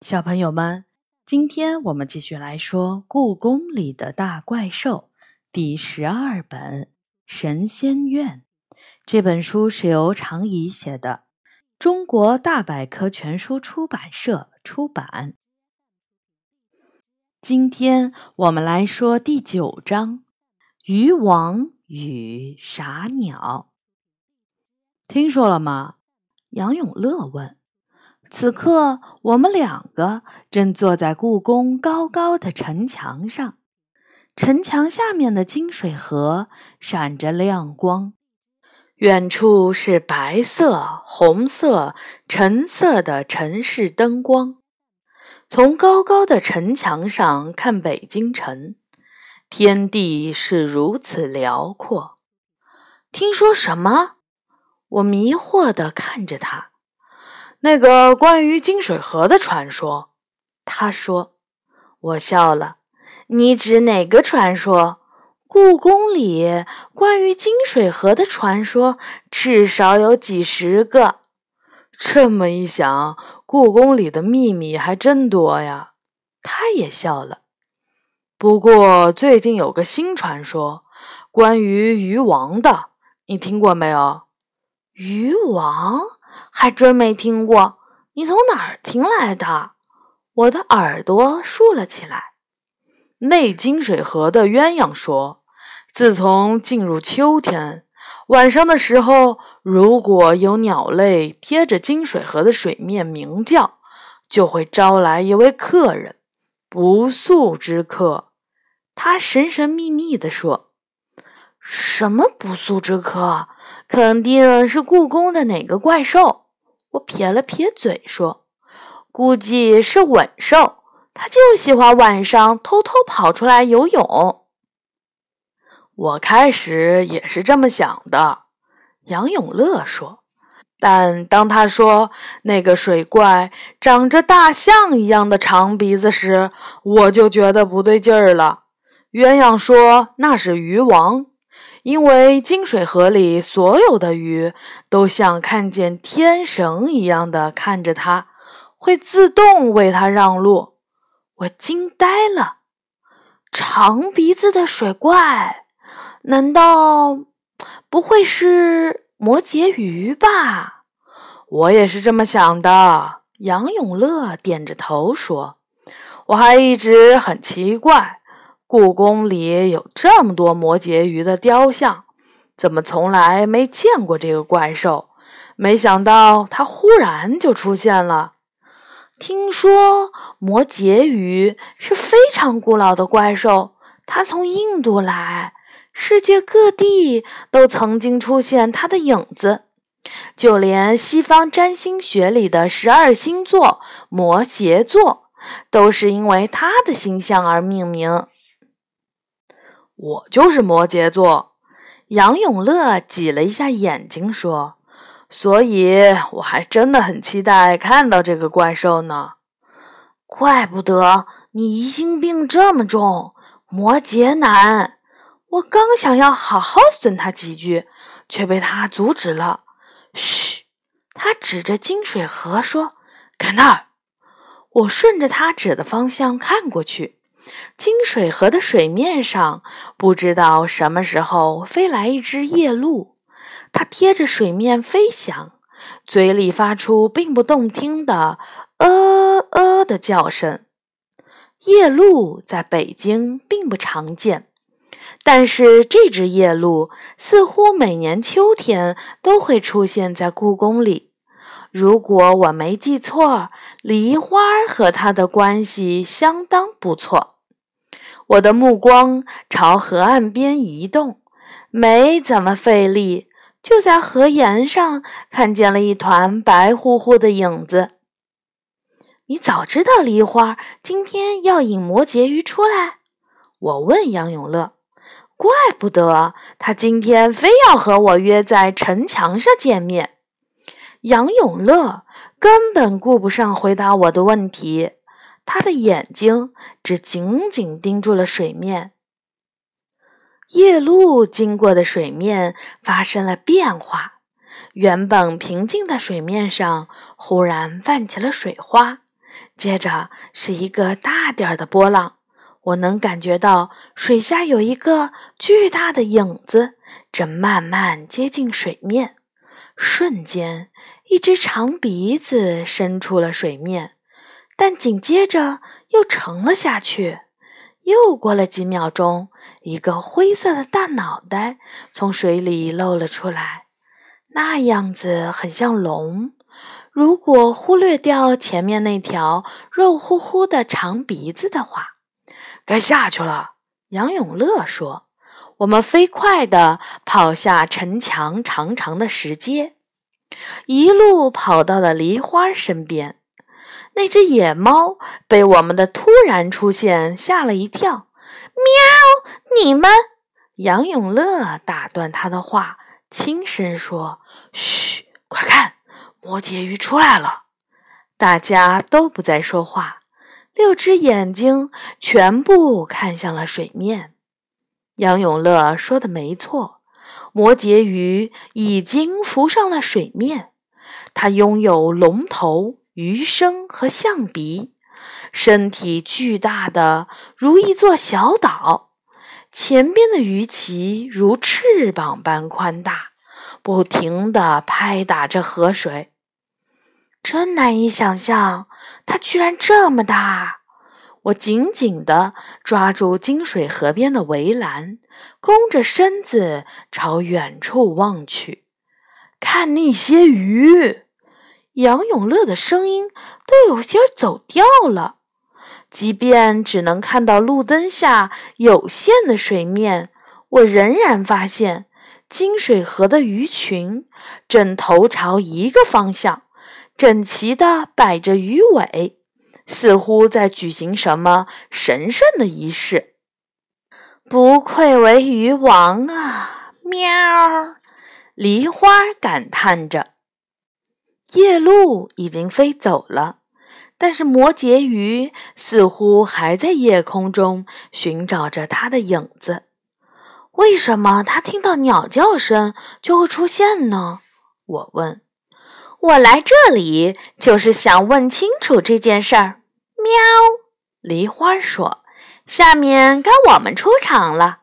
小朋友们，今天我们继续来说《故宫里的大怪兽》第十二本《神仙院》。这本书是由常怡写的，中国大百科全书出版社出版。今天我们来说第九章《渔王与傻鸟》。听说了吗？杨永乐问。此刻，我们两个正坐在故宫高高的城墙上，城墙下面的金水河闪着亮光，远处是白色、红色、橙色的城市灯光。从高高的城墙上看北京城，天地是如此辽阔。听说什么？我迷惑地看着他。那个关于金水河的传说，他说。我笑了。你指哪个传说？故宫里关于金水河的传说至少有几十个。这么一想，故宫里的秘密还真多呀。他也笑了。不过最近有个新传说，关于鱼王的，你听过没有？鱼王？还真没听过，你从哪儿听来的？我的耳朵竖了起来。内金水河的鸳鸯说，自从进入秋天，晚上的时候，如果有鸟类贴着金水河的水面鸣叫，就会招来一位客人，不速之客。他神神秘秘地说：“什么不速之客？肯定是故宫的哪个怪兽。”我撇了撇嘴说：“估计是吻兽，它就喜欢晚上偷偷跑出来游泳。”我开始也是这么想的，杨永乐说。但当他说那个水怪长着大象一样的长鼻子时，我就觉得不对劲儿了。鸳鸯说那是鱼王。因为金水河里所有的鱼都像看见天神一样的看着它，会自动为它让路。我惊呆了，长鼻子的水怪，难道不会是摩羯鱼吧？我也是这么想的。杨永乐点着头说：“我还一直很奇怪。”故宫里有这么多摩羯鱼的雕像，怎么从来没见过这个怪兽？没想到它忽然就出现了。听说摩羯鱼是非常古老的怪兽，它从印度来，世界各地都曾经出现它的影子，就连西方占星学里的十二星座摩羯座，都是因为它的形象而命名。我就是摩羯座，杨永乐挤了一下眼睛说：“所以我还真的很期待看到这个怪兽呢。怪不得你疑心病这么重，摩羯男。我刚想要好好损他几句，却被他阻止了。嘘，他指着金水河说：‘看那儿。’我顺着他指的方向看过去。”金水河的水面上，不知道什么时候飞来一只夜鹭，它贴着水面飞翔，嘴里发出并不动听的“呃呃”的叫声。夜鹭在北京并不常见，但是这只夜鹭似乎每年秋天都会出现在故宫里。如果我没记错，梨花和它的关系相当不错。我的目光朝河岸边移动，没怎么费力，就在河沿上看见了一团白乎乎的影子。你早知道梨花今天要引摩羯鱼出来？我问杨永乐。怪不得他今天非要和我约在城墙上见面。杨永乐根本顾不上回答我的问题。他的眼睛只紧紧盯住了水面。夜鹭经过的水面发生了变化，原本平静的水面上忽然泛起了水花，接着是一个大点儿的波浪，我能感觉到水下有一个巨大的影子正慢慢接近水面。瞬间，一只长鼻子伸出了水面，但紧接着又沉了下去。又过了几秒钟，一个灰色的大脑袋从水里露了出来，那样子很像龙。如果忽略掉前面那条肉乎乎的长鼻子的话，该下去了。杨永乐说：“我们飞快地跑下城墙长长的石阶，一路跑到了梨花身边。”那只野猫被我们的突然出现吓了一跳。喵！你们，杨永乐打断他的话，轻声说：“嘘，快看，摩羯鱼出来了！”大家都不再说话，六只眼睛全部看向了水面。杨永乐说的没错，摩羯鱼已经浮上了水面，它拥有龙头。鱼身和象鼻，身体巨大的如一座小岛，前边的鱼鳍如翅膀般宽大，不停地拍打着河水。真难以想象，它居然这么大！我紧紧地抓住金水河边的围栏，弓着身子朝远处望去，看那些鱼。杨永乐的声音都有些走调了。即便只能看到路灯下有限的水面，我仍然发现金水河的鱼群正头朝一个方向，整齐地摆着鱼尾，似乎在举行什么神圣的仪式。不愧为鱼王啊！喵，梨花感叹着。夜鹭已经飞走了，但是摩羯鱼似乎还在夜空中寻找着它的影子。为什么它听到鸟叫声就会出现呢？我问。我来这里就是想问清楚这件事儿。喵，梨花说。下面该我们出场了。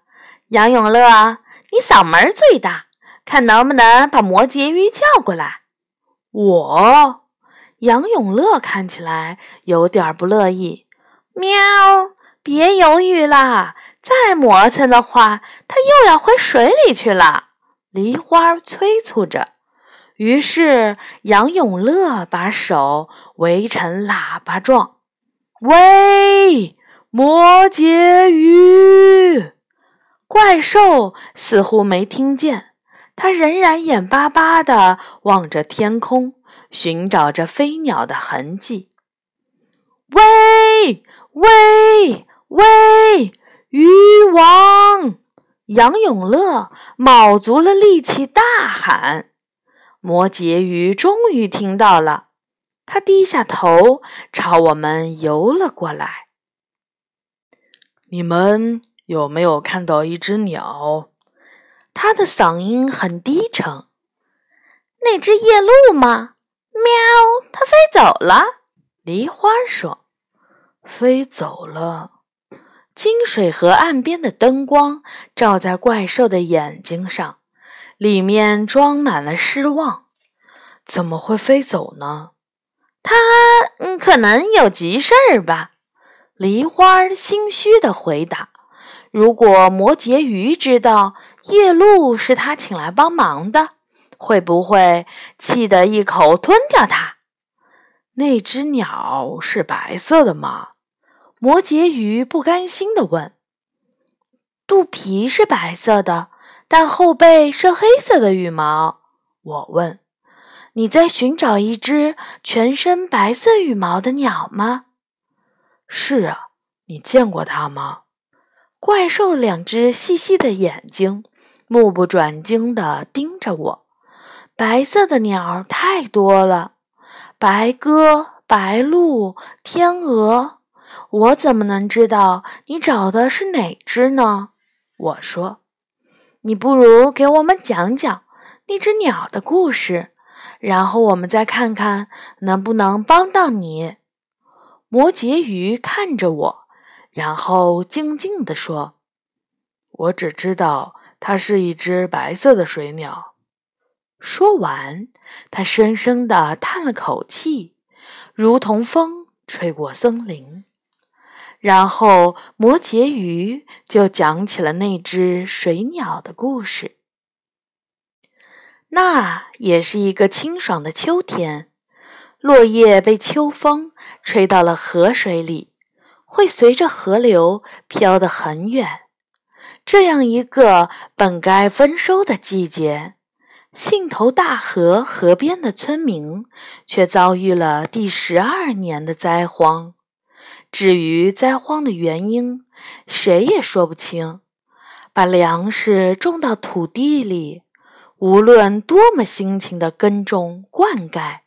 杨永乐，你嗓门最大，看能不能把摩羯鱼叫过来。我杨永乐看起来有点不乐意。喵，别犹豫啦！再磨蹭的话，它又要回水里去了。梨花催促着。于是杨永乐把手围成喇叭状：“喂，摩羯鱼！”怪兽似乎没听见。他仍然眼巴巴地望着天空，寻找着飞鸟的痕迹。喂喂喂！鱼王杨永乐卯足了力气大喊。摩羯鱼终于听到了，他低下头朝我们游了过来。你们有没有看到一只鸟？他的嗓音很低沉。那只夜鹭吗？喵，它飞走了。梨花说：“飞走了。”金水河岸边的灯光照在怪兽的眼睛上，里面装满了失望。怎么会飞走呢？它，可能有急事儿吧。梨花心虚的回答：“如果摩羯鱼知道。”夜鹭是他请来帮忙的，会不会气得一口吞掉它？那只鸟是白色的吗？摩羯鱼不甘心地问。肚皮是白色的，但后背是黑色的羽毛。我问：“你在寻找一只全身白色羽毛的鸟吗？”是啊，你见过它吗？怪兽两只细细的眼睛。目不转睛地盯着我，白色的鸟太多了，白鸽、白鹭、天鹅，我怎么能知道你找的是哪只呢？我说：“你不如给我们讲讲那只鸟的故事，然后我们再看看能不能帮到你。”摩羯鱼看着我，然后静静地说：“我只知道它是一只白色的水鸟。”说完，他深深地叹了口气，如同风吹过森林。然后，摩羯鱼就讲起了那只水鸟的故事。那也是一个清爽的秋天，落叶被秋风吹到了河水里，会随着河流飘得很远。这样一个本该丰收的季节。信头大河河边的村民却遭遇了第十二年的灾荒。至于灾荒的原因，谁也说不清。把粮食种到土地里，无论多么辛勤的耕种灌溉，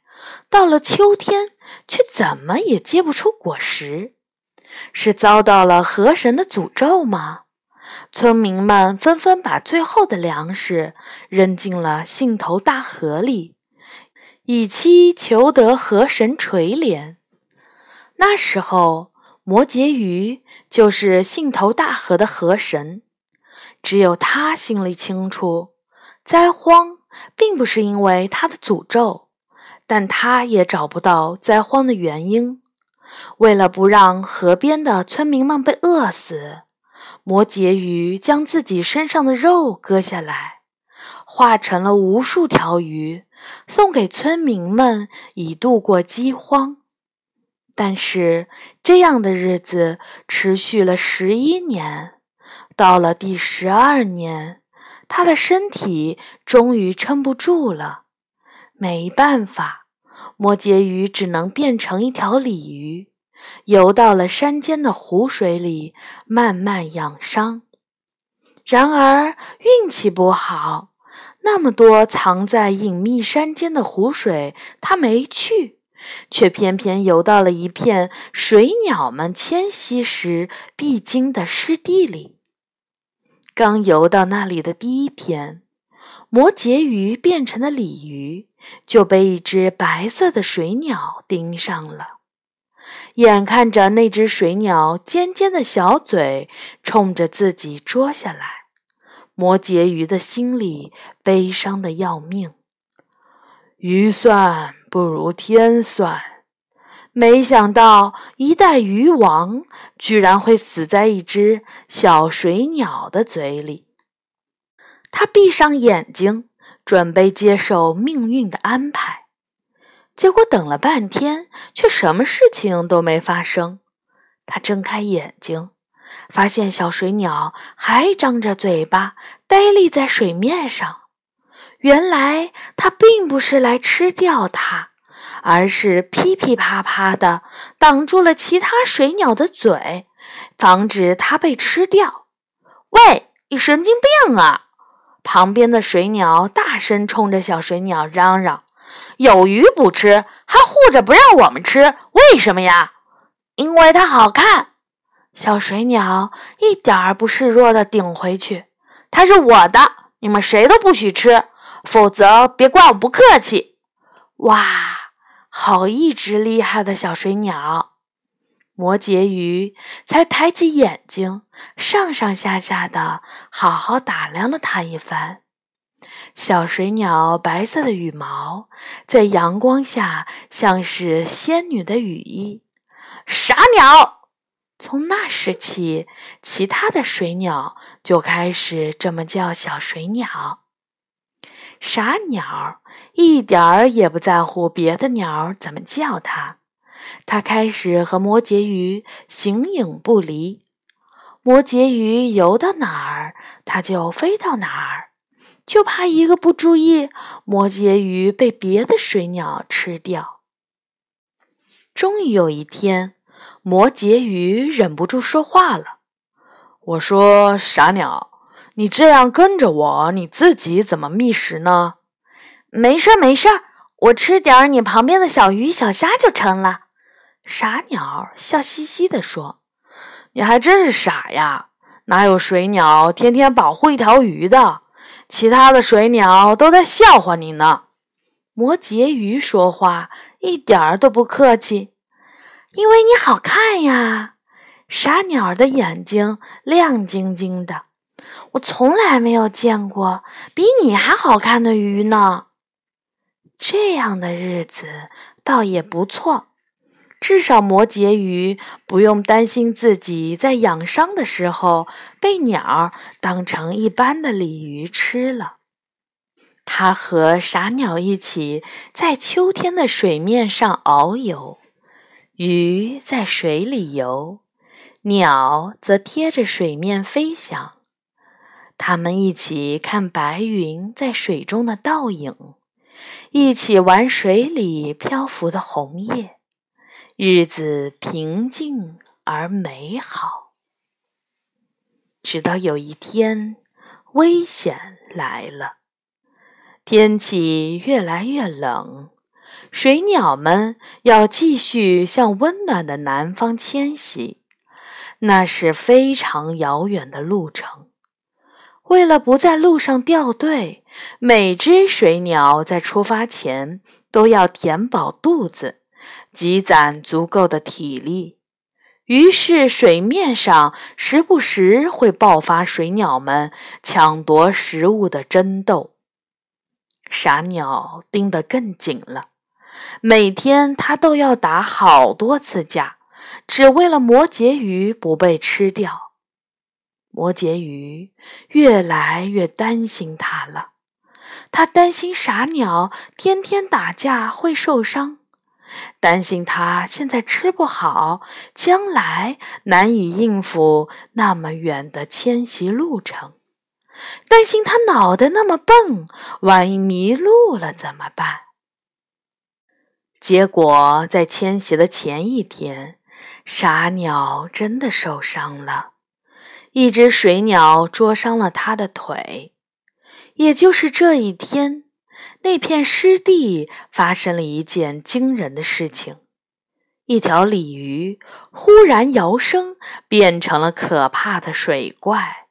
到了秋天却怎么也结不出果实，是遭到了河神的诅咒吗？村民们纷纷把最后的粮食扔进了信头大河里，以期求得河神垂怜。那时候，摩羯鱼就是信头大河的河神，只有他心里清楚，灾荒并不是因为他的诅咒，但他也找不到灾荒的原因。为了不让河边的村民们被饿死。摩羯鱼将自己身上的肉割下来，化成了无数条鱼，送给村民们以度过饥荒。但是这样的日子持续了十一年，到了第十二年，他的身体终于撑不住了。没办法，摩羯鱼只能变成一条鲤鱼。游到了山间的湖水里，慢慢养伤。然而运气不好，那么多藏在隐秘山间的湖水，他没去，却偏偏游到了一片水鸟们迁徙时必经的湿地里。刚游到那里的第一天，摩羯鱼变成的鲤鱼就被一只白色的水鸟盯上了。眼看着那只水鸟尖尖的小嘴冲着自己啄下来，摩羯鱼的心里悲伤的要命。鱼算不如天算，没想到一代鱼王居然会死在一只小水鸟的嘴里。他闭上眼睛，准备接受命运的安排。结果等了半天，却什么事情都没发生。他睁开眼睛，发现小水鸟还张着嘴巴，呆立在水面上。原来它并不是来吃掉它，而是噼噼啪啪的挡住了其他水鸟的嘴，防止它被吃掉。喂，你神经病啊！旁边的水鸟大声冲着小水鸟嚷嚷。有鱼不吃，还护着不让我们吃，为什么呀？因为它好看。小水鸟一点儿不示弱地顶回去：“它是我的，你们谁都不许吃，否则别怪我不客气。”哇，好一只厉害的小水鸟！摩羯鱼才抬起眼睛，上上下下的好好打量了它一番。小水鸟白色的羽毛在阳光下像是仙女的羽衣。傻鸟！从那时起，其他的水鸟就开始这么叫小水鸟。傻鸟一点儿也不在乎别的鸟怎么叫它，它开始和摩羯鱼形影不离。摩羯鱼游到哪儿，它就飞到哪儿。就怕一个不注意，摩羯鱼被别的水鸟吃掉。终于有一天，摩羯鱼忍不住说话了：“我说，傻鸟，你这样跟着我，你自己怎么觅食呢？”“没事儿，没事儿，我吃点儿你旁边的小鱼小虾就成了。”傻鸟笑嘻嘻地说：“你还真是傻呀！哪有水鸟天天保护一条鱼的？”其他的水鸟都在笑话你呢。摩羯鱼说话一点儿都不客气。因为你好看呀。傻鸟的眼睛亮晶晶的，我从来没有见过比你还好看的鱼呢。这样的日子倒也不错，至少摩羯鱼不用担心自己在养伤的时候被鸟当成一般的鲤鱼吃了。它和傻鸟一起在秋天的水面上遨游，鱼在水里游，鸟则贴着水面飞翔。它们一起看白云在水中的倒影，一起玩水里漂浮的红叶，日子平静而美好。直到有一天，危险来了。天气越来越冷，水鸟们要继续向温暖的南方迁徙，那是非常遥远的路程。为了不在路上掉队，每只水鸟在出发前都要填饱肚子，积攒足够的体力。于是，水面上时不时会爆发水鸟们抢夺食物的争斗。傻鸟盯得更紧了，每天它都要打好多次架，只为了摩羯鱼不被吃掉。摩羯鱼越来越担心它了，它担心傻鸟天天打架会受伤，担心它现在吃不好，将来难以应付那么远的迁徙路程。担心他脑袋那么笨，万一迷路了怎么办？结果在迁徙的前一天，傻鸟真的受伤了，一只水鸟捉伤了它的腿。也就是这一天，那片湿地发生了一件惊人的事情：一条鲤鱼忽然摇身变成了可怕的水怪。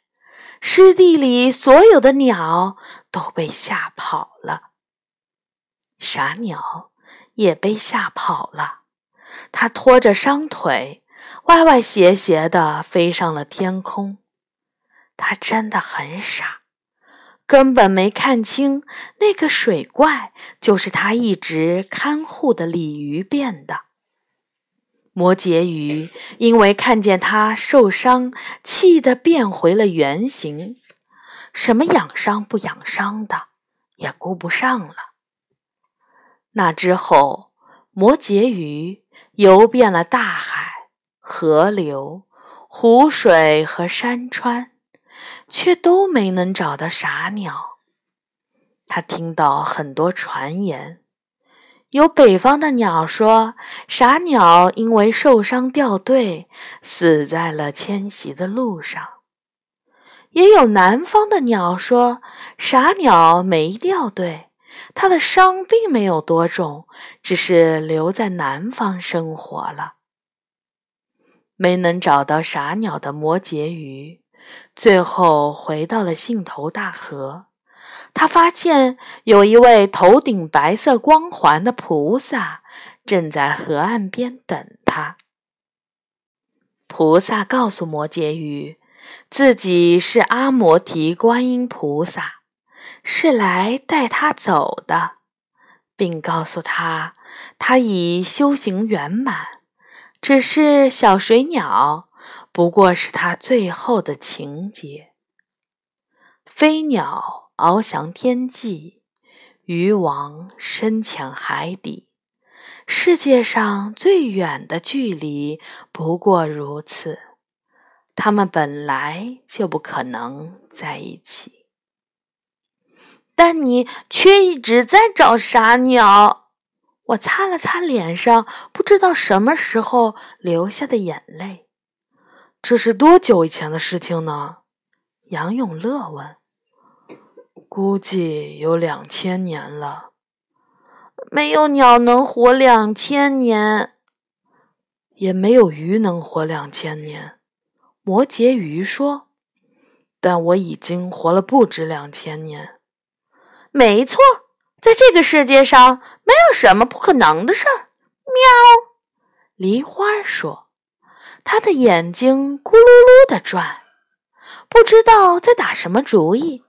湿地里所有的鸟都被吓跑了，傻鸟也被吓跑了。它拖着伤腿，歪歪斜斜地飞上了天空。它真的很傻，根本没看清那个水怪就是他一直看护的鲤鱼变的。摩羯鱼因为看见它受伤，气得变回了原形，什么养伤不养伤的也顾不上了。那之后，摩羯鱼游遍了大海、河流、湖水和山川，却都没能找到傻鸟。他听到很多传言。有北方的鸟说，傻鸟因为受伤掉队，死在了迁徙的路上；也有南方的鸟说，傻鸟没掉队，它的伤并没有多重，只是留在南方生活了。没能找到傻鸟的摩羯鱼，最后回到了信头大河。他发现有一位头顶白色光环的菩萨正在河岸边等他。菩萨告诉摩羯鱼，自己是阿摩提观音菩萨，是来带他走的，并告诉他，他已修行圆满，只是小水鸟，不过是他最后的情节。飞鸟。翱翔天际，鱼王深潜海底。世界上最远的距离不过如此，他们本来就不可能在一起。但你却一直在找傻鸟。我擦了擦脸上不知道什么时候流下的眼泪。这是多久以前的事情呢？杨永乐问。估计有两千年了。没有鸟能活两千年，也没有鱼能活两千年。摩羯鱼说：“但我已经活了不止两千年。”没错，在这个世界上没有什么不可能的事儿。喵！梨花说：“他的眼睛咕噜噜的转，不知道在打什么主意。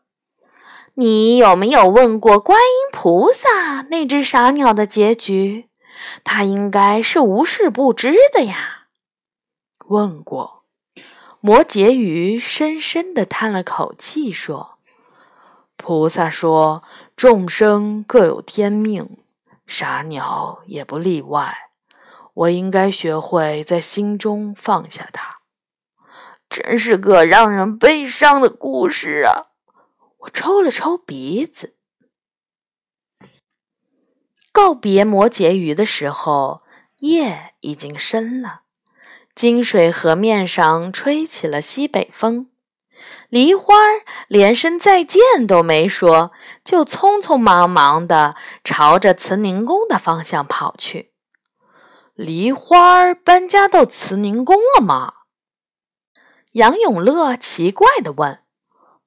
你有没有问过观音菩萨那只傻鸟的结局？他应该是无事不知的呀。”问过。摩羯鱼深深地叹了口气说：“菩萨说，众生各有天命，傻鸟也不例外。我应该学会在心中放下它。真是个让人悲伤的故事啊！”我抽了抽鼻子。告别摩羯鱼的时候，夜已经深了。金水河面上吹起了西北风，梨花连声再见都没说，就匆匆忙忙地朝着慈宁宫的方向跑去。梨花搬家到慈宁宫了吗？杨永乐奇怪地问。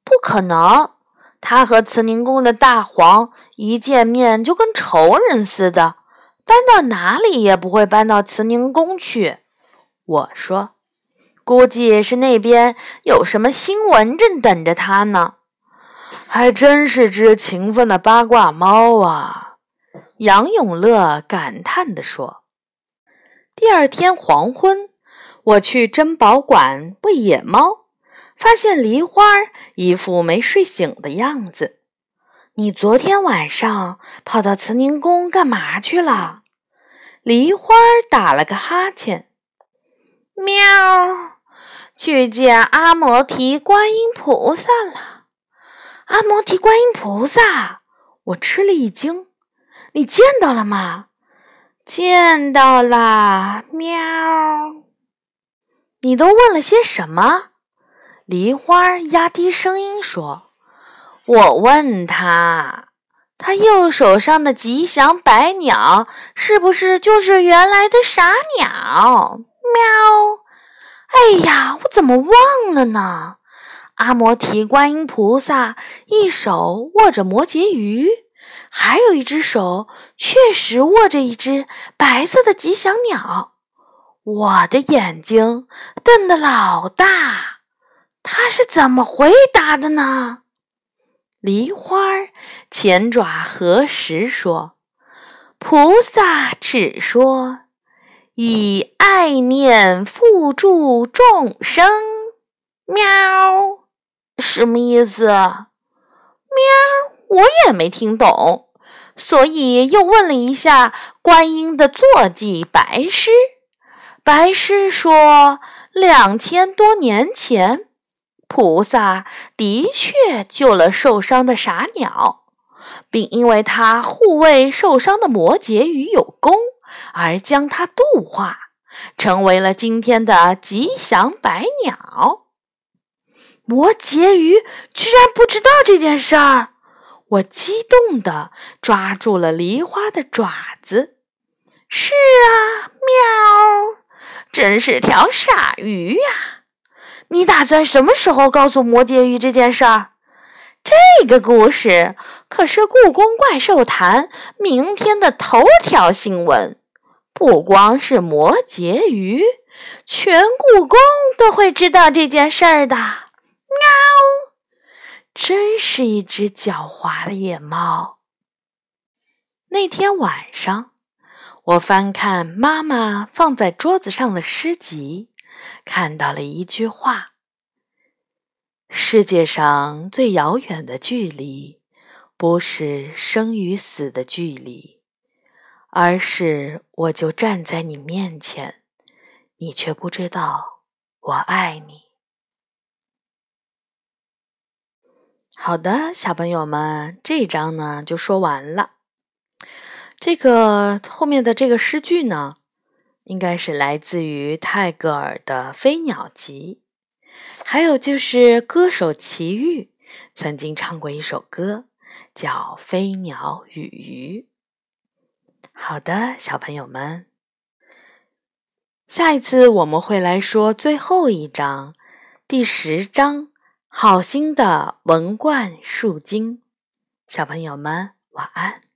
不可能，他和慈宁宫的大黄一见面就跟仇人似的，搬到哪里也不会搬到慈宁宫去。我说：“估计是那边有什么新闻正等着他呢。”还真是只勤奋的八卦猫啊！”杨永乐感叹地说。第二天黄昏，我去珍宝馆喂野猫，发现梨花一副没睡醒的样子。你昨天晚上跑到慈宁宫干嘛去了？梨花打了个哈欠。喵，去见阿摩提观音菩萨了。阿摩提观音菩萨，我吃了一惊。你见到了吗？见到啦。喵，你都问了些什么？梨花压低声音说：“我问他，他右手上的吉祥白鸟是不是就是原来的傻鸟？”喵！哎呀，我怎么忘了呢？阿摩提观音菩萨一手握着摩羯鱼，还有一只手确实握着一只白色的吉祥鸟。我的眼睛瞪得老大，他是怎么回答的呢？梨花前爪合十说：“菩萨只说。”以爱念付助众生，喵，什么意思？喵，我也没听懂，所以又问了一下观音的坐骑白狮。白狮说，两千多年前，菩萨的确救了受伤的傻鸟，并因为他护卫受伤的摩羯鱼有功。而将它度化，成为了今天的吉祥白鸟。摩羯鱼居然不知道这件事儿，我激动地抓住了梨花的爪子。是啊，喵，真是条傻鱼呀！你打算什么时候告诉摩羯鱼这件事儿？这个故事可是故宫怪兽坛明天的头条新闻。不光是摩羯鱼，全故宫都会知道这件事儿的。喵！真是一只狡猾的野猫。那天晚上，我翻看妈妈放在桌子上的诗集，看到了一句话：“世界上最遥远的距离，不是生与死的距离。”而是我就站在你面前，你却不知道我爱你。好的，小朋友们，这一章呢就说完了。这个后面的这个诗句呢，应该是来自于泰戈尔的《飞鸟集》，还有就是歌手齐豫曾经唱过一首歌，叫《飞鸟与鱼》。好的，小朋友们，下一次我们会来说最后一章，第十章“好心的文冠树精”。小朋友们，晚安。